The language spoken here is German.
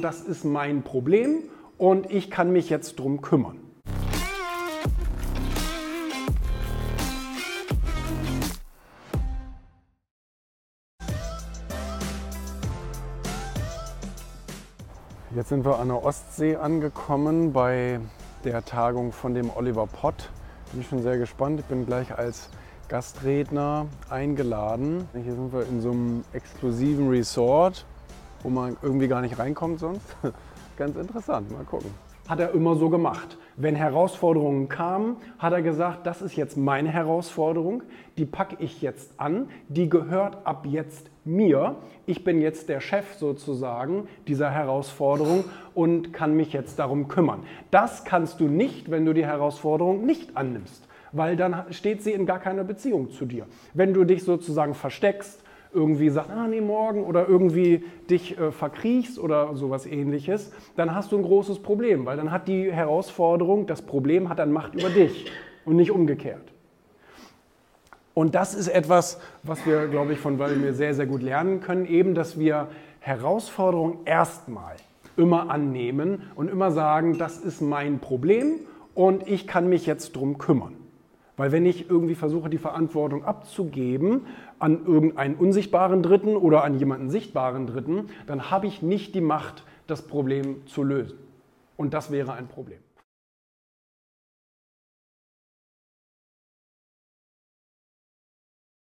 das ist mein Problem und ich kann mich jetzt drum kümmern. Jetzt sind wir an der Ostsee angekommen bei der Tagung von dem Oliver Pott. Bin ich schon sehr gespannt. Ich bin gleich als Gastredner eingeladen. Hier sind wir in so einem exklusiven Resort wo man irgendwie gar nicht reinkommt sonst. Ganz interessant, mal gucken. Hat er immer so gemacht. Wenn Herausforderungen kamen, hat er gesagt, das ist jetzt meine Herausforderung, die packe ich jetzt an, die gehört ab jetzt mir. Ich bin jetzt der Chef sozusagen dieser Herausforderung und kann mich jetzt darum kümmern. Das kannst du nicht, wenn du die Herausforderung nicht annimmst, weil dann steht sie in gar keiner Beziehung zu dir. Wenn du dich sozusagen versteckst, irgendwie sagt, ah nee, morgen oder irgendwie dich äh, verkriechst oder sowas ähnliches, dann hast du ein großes Problem, weil dann hat die Herausforderung, das Problem hat dann Macht über dich und nicht umgekehrt. Und das ist etwas, was wir, glaube ich, von Wladimir sehr, sehr gut lernen können, eben, dass wir Herausforderungen erstmal immer annehmen und immer sagen, das ist mein Problem und ich kann mich jetzt drum kümmern. Weil wenn ich irgendwie versuche, die Verantwortung abzugeben an irgendeinen unsichtbaren Dritten oder an jemanden sichtbaren Dritten, dann habe ich nicht die Macht, das Problem zu lösen. Und das wäre ein Problem.